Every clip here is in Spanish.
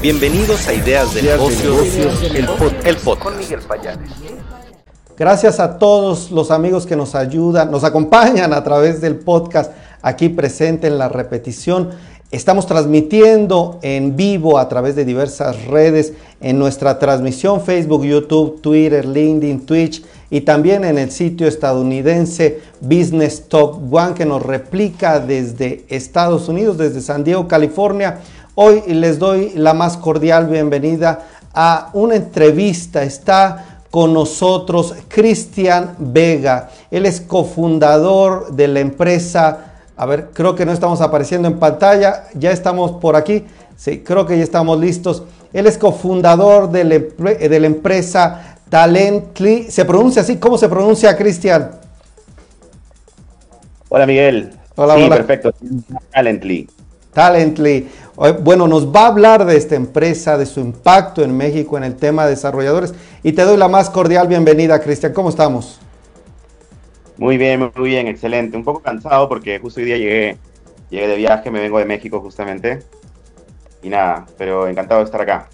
Bienvenidos a Ideas de Negocios, el, podcast. Con Miguel Payares. Gracias a todos los amigos que nos ayudan, nos acompañan a través del podcast aquí presente en la repetición. Estamos transmitiendo en vivo a través de diversas redes en nuestra transmisión Facebook, YouTube, Twitter, LinkedIn, Twitch y también en el sitio estadounidense Business Top One que nos replica desde Estados Unidos, desde San Diego, California. Hoy les doy la más cordial bienvenida a una entrevista. Está con nosotros Cristian Vega. Él es cofundador de la empresa. A ver, creo que no estamos apareciendo en pantalla. Ya estamos por aquí. Sí, creo que ya estamos listos. Él es cofundador de la, de la empresa Talently. ¿Se pronuncia así? ¿Cómo se pronuncia, Cristian? Hola, Miguel. Hola, sí, perfecto. Talently. Talently. Bueno, nos va a hablar de esta empresa, de su impacto en México en el tema de desarrolladores. Y te doy la más cordial bienvenida, Cristian. ¿Cómo estamos? Muy bien, muy bien, excelente. Un poco cansado porque justo hoy día llegué, llegué de viaje, me vengo de México justamente. Y nada, pero encantado de estar acá.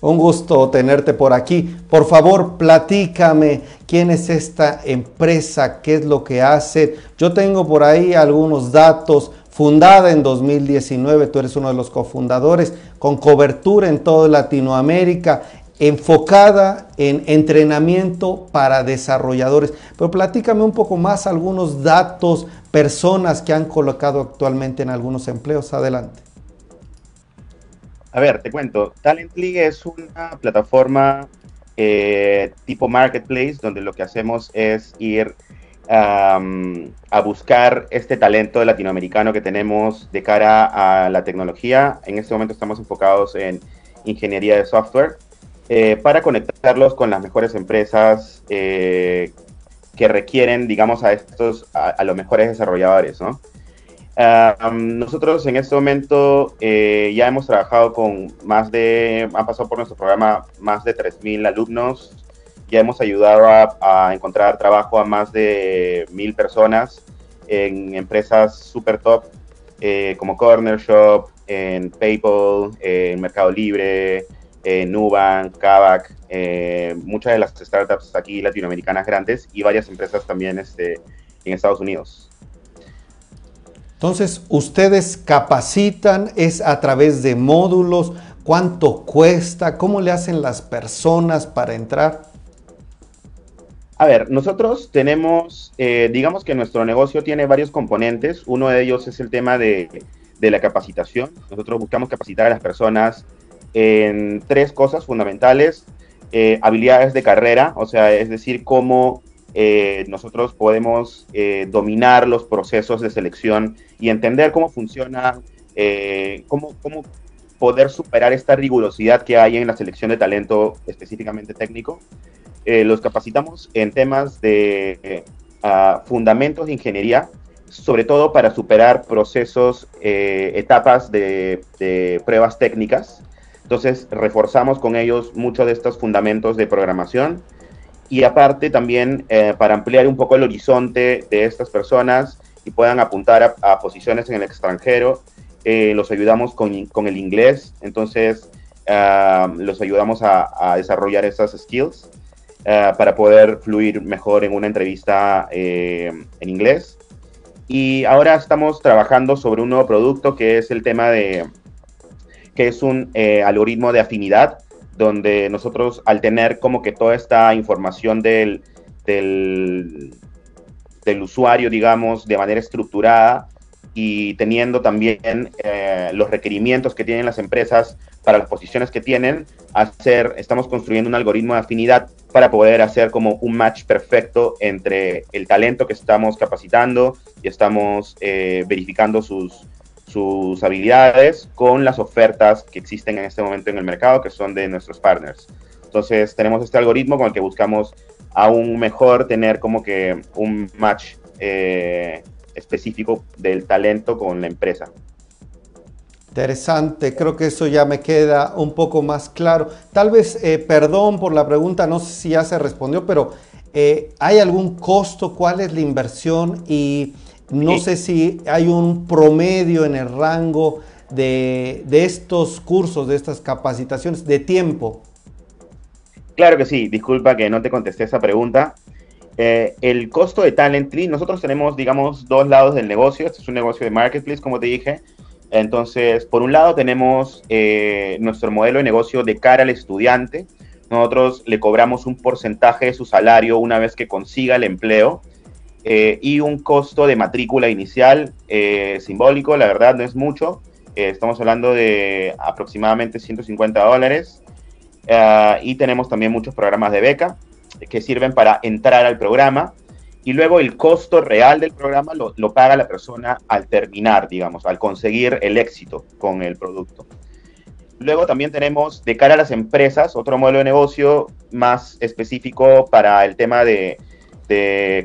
Un gusto tenerte por aquí. Por favor, platícame quién es esta empresa, qué es lo que hace. Yo tengo por ahí algunos datos. Fundada en 2019, tú eres uno de los cofundadores, con cobertura en toda Latinoamérica, enfocada en entrenamiento para desarrolladores. Pero platícame un poco más algunos datos, personas que han colocado actualmente en algunos empleos. Adelante. A ver, te cuento. Talently es una plataforma eh, tipo marketplace donde lo que hacemos es ir a buscar este talento latinoamericano que tenemos de cara a la tecnología. En este momento estamos enfocados en ingeniería de software eh, para conectarlos con las mejores empresas eh, que requieren, digamos, a estos, a los mejores desarrolladores, ¿no? nosotros en este momento eh, ya hemos trabajado con más de, han pasado por nuestro programa más de 3.000 alumnos, ya hemos ayudado a, encontrar trabajo a más de 1.000 personas en empresas super top eh, como Corner Shop, en PayPal, en Mercado Libre, en Nubank, Kavak, eh, muchas de las startups aquí latinoamericanas grandes y varias empresas también este, en Estados Unidos. Entonces, ustedes capacitan, es a través de módulos, cuánto cuesta, cómo le hacen las personas para entrar. A ver, nosotros tenemos, eh, digamos que nuestro negocio tiene varios componentes. Uno de ellos es el tema de, la capacitación. Nosotros buscamos capacitar a las personas en tres cosas fundamentales. Eh, habilidades de carrera, o sea, es decir, cómo eh, nosotros podemos eh, dominar los procesos de selección y entender cómo funciona, cómo, cómo poder superar esta rigurosidad que hay en la selección de talento específicamente técnico. Los capacitamos en temas de fundamentos de ingeniería, sobre todo para superar procesos, etapas de, de pruebas técnicas. Entonces, reforzamos con ellos muchos de estos fundamentos de programación. Y aparte también eh, para ampliar un poco el horizonte de estas personas y puedan apuntar a, posiciones en el extranjero, eh, los ayudamos con, con, el inglés, entonces ah, los ayudamos a, desarrollar esas skills ah, para poder fluir mejor en una entrevista eh, en inglés. Y ahora estamos trabajando sobre un nuevo producto que es el tema de, que es un algoritmo de afinidad donde nosotros al tener como que toda esta información del, del, usuario, digamos, de manera estructurada y teniendo también eh, los requerimientos que tienen las empresas para las posiciones que tienen, hacer, estamos construyendo un algoritmo de afinidad para poder hacer como un match perfecto entre el talento que estamos capacitando y estamos eh, verificando sus, sus habilidades con las ofertas que existen en este momento en el mercado, que son de nuestros partners. Entonces tenemos este algoritmo con el que buscamos aún mejor tener como que un match eh, específico del talento con la empresa. Interesante, creo que eso ya me queda un poco más claro. Tal vez, eh, perdón por la pregunta, no sé si ya se respondió, pero eh, ¿hay algún costo? ¿Cuál es la inversión? Y no sé si hay un promedio en el rango de, estos cursos, de estas capacitaciones, de tiempo? Claro que sí, disculpa que no te contesté esa pregunta. Eh, el costo de Talently, nosotros tenemos, digamos, dos lados del negocio. Este es un negocio de marketplace, como te dije. Entonces, por un lado tenemos eh, nuestro modelo de negocio de cara al estudiante. Nosotros le cobramos un porcentaje de su salario una vez que consiga el empleo eh, y un costo de matrícula inicial simbólico, la verdad no es mucho. estamos hablando de aproximadamente 150 dólares. y tenemos también muchos programas de beca que sirven para entrar al programa y luego el costo real del programa lo, paga la persona al terminar, digamos, al conseguir el éxito con el producto. Luego también tenemos de cara a las empresas otro modelo de negocio más específico para el tema de,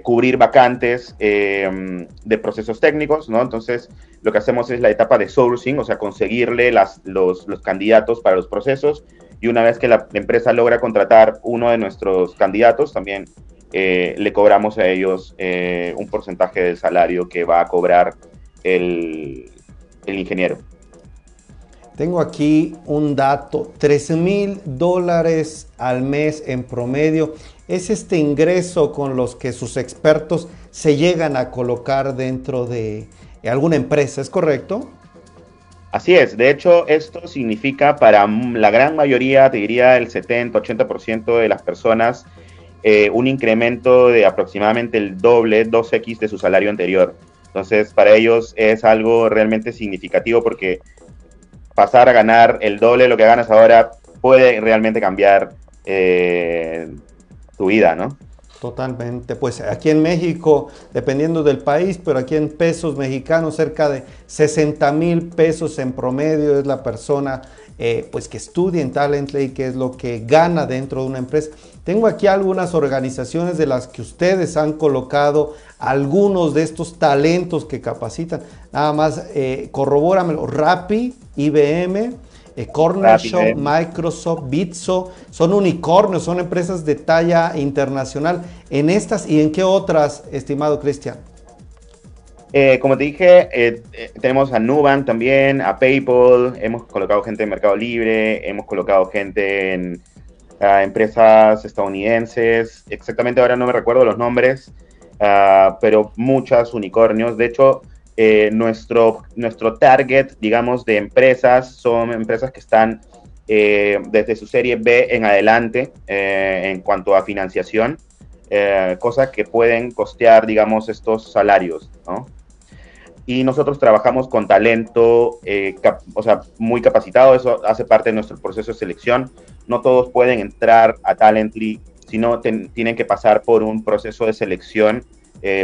cubrir vacantes em, de procesos técnicos, ¿no? Entonces, lo que hacemos es la etapa de sourcing, o sea, conseguirle las, los, los candidatos para los procesos y una vez que la empresa logra contratar uno de nuestros candidatos, también eh, le cobramos a ellos eh, un porcentaje del salario que va a cobrar el, el ingeniero. Tengo aquí un dato, 13 mil dólares al mes en promedio. Es este ingreso con los que sus expertos se llegan a colocar dentro de alguna empresa, ¿es correcto? Así es, de hecho esto significa para la gran mayoría, te diría el 70-80% de las personas, eh, un incremento de aproximadamente el doble, 2x de su salario anterior. Entonces, para ellos es algo realmente significativo porque pasar a ganar el doble de lo que ganas ahora puede realmente cambiar eh, tu vida, ¿no? Totalmente. Pues aquí en México, dependiendo del país, pero aquí en pesos mexicanos, cerca de 60 mil pesos en promedio es la persona eh, pues que estudia en Talently, que es lo que gana dentro de una empresa. Tengo aquí algunas organizaciones de las que ustedes han colocado algunos de estos talentos que capacitan. Nada más eh, corrobóramelo. Rappi, IBM, eh, Corner Shop, Microsoft, Bitso, son unicornios, son empresas de talla internacional. ¿En estas y en qué otras, estimado Cristian? Eh, como te dije, eh, tenemos a Nubank también, a PayPal, hemos colocado gente en Mercado Libre, hemos colocado gente en empresas estadounidenses, exactamente ahora no me recuerdo los nombres, ah, pero muchas unicornios. De hecho, eh, nuestro, nuestro target, digamos, de empresas son empresas que están eh, desde su serie B en adelante eh, en cuanto a financiación, cosas que pueden costear, digamos, estos salarios, ¿no? Y nosotros trabajamos con talento, o sea, muy capacitado, eso hace parte de nuestro proceso de selección. No todos pueden entrar a Talently, sino tienen que pasar por un proceso de selección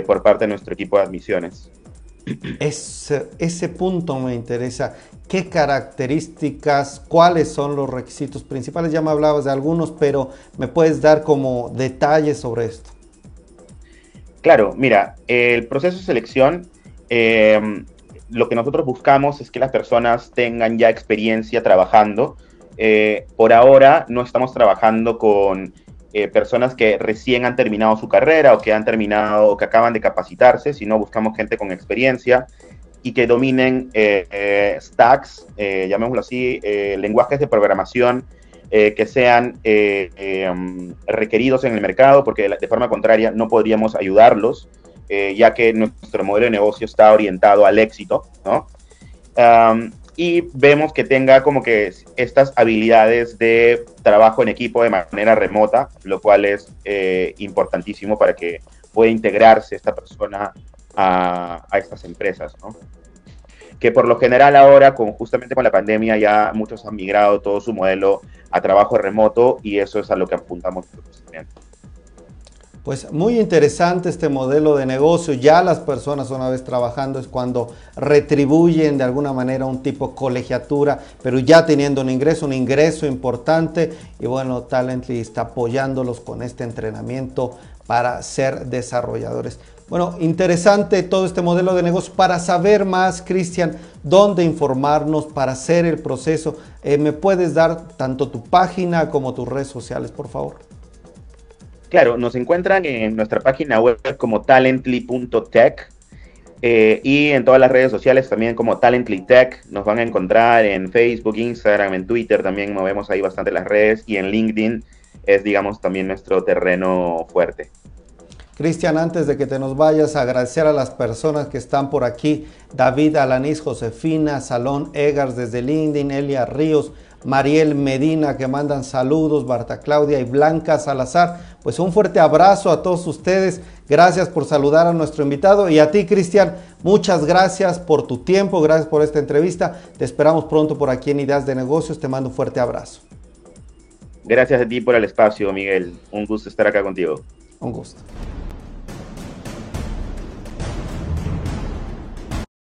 por parte de nuestro equipo de admisiones. Ese, ese punto me interesa. ¿Qué características, cuáles son los requisitos principales? Ya me hablabas de algunos, pero ¿me puedes dar como detalles sobre esto? Claro, mira, el proceso de selección, em, lo que nosotros buscamos es que las personas tengan ya experiencia trabajando. Eh, por ahora no estamos trabajando con eh, personas que recién han terminado su carrera o que han terminado o que acaban de capacitarse, sino buscamos gente con experiencia y que dominen eh, eh, stacks, llamémoslo así, lenguajes de programación que sean em, requeridos en el mercado, porque de, forma contraria no podríamos ayudarlos, ya que nuestro modelo de negocio está orientado al éxito, ¿no? y vemos que tenga como que estas habilidades de trabajo en equipo de manera remota, lo cual es eh, importantísimo para que pueda integrarse esta persona a, estas empresas, ¿no? Que por lo general ahora, con, justamente con la pandemia, ya muchos han migrado todo su modelo a trabajo remoto y eso es a lo que apuntamos nosotros. Pues muy interesante este modelo de negocio. Ya las personas una vez trabajando es cuando retribuyen de alguna manera un tipo colegiatura, pero ya teniendo un ingreso, un ingreso importante. Y bueno, Talently está apoyándolos con este entrenamiento para ser desarrolladores. Bueno, interesante todo este modelo de negocio. Para saber más, Cristian, dónde informarnos para hacer el proceso, eh, ¿me puedes dar tanto tu página como tus redes sociales, por favor? Claro, nos encuentran en nuestra página web como talently.tech. Eh, y en todas las redes sociales también como Talently Tech. Nos van a encontrar en Facebook, Instagram, en Twitter también movemos ahí bastante las redes y en LinkedIn es, digamos, también nuestro terreno fuerte. Cristian, antes de que te nos vayas, agradecer a las personas que están por aquí. David Alanís, Josefina, Salón Egars desde LinkedIn, Elia Ríos, Mariel Medina que mandan saludos, Barta Claudia y Blanca Salazar. Pues un fuerte abrazo a todos ustedes. Gracias por saludar a nuestro invitado y a ti, Cristian. Muchas gracias por tu tiempo, gracias por esta entrevista. Te esperamos pronto por aquí en Ideas de Negocios. Te mando un fuerte abrazo. Gracias a ti por el espacio, Miguel. Un gusto estar acá contigo. Un gusto.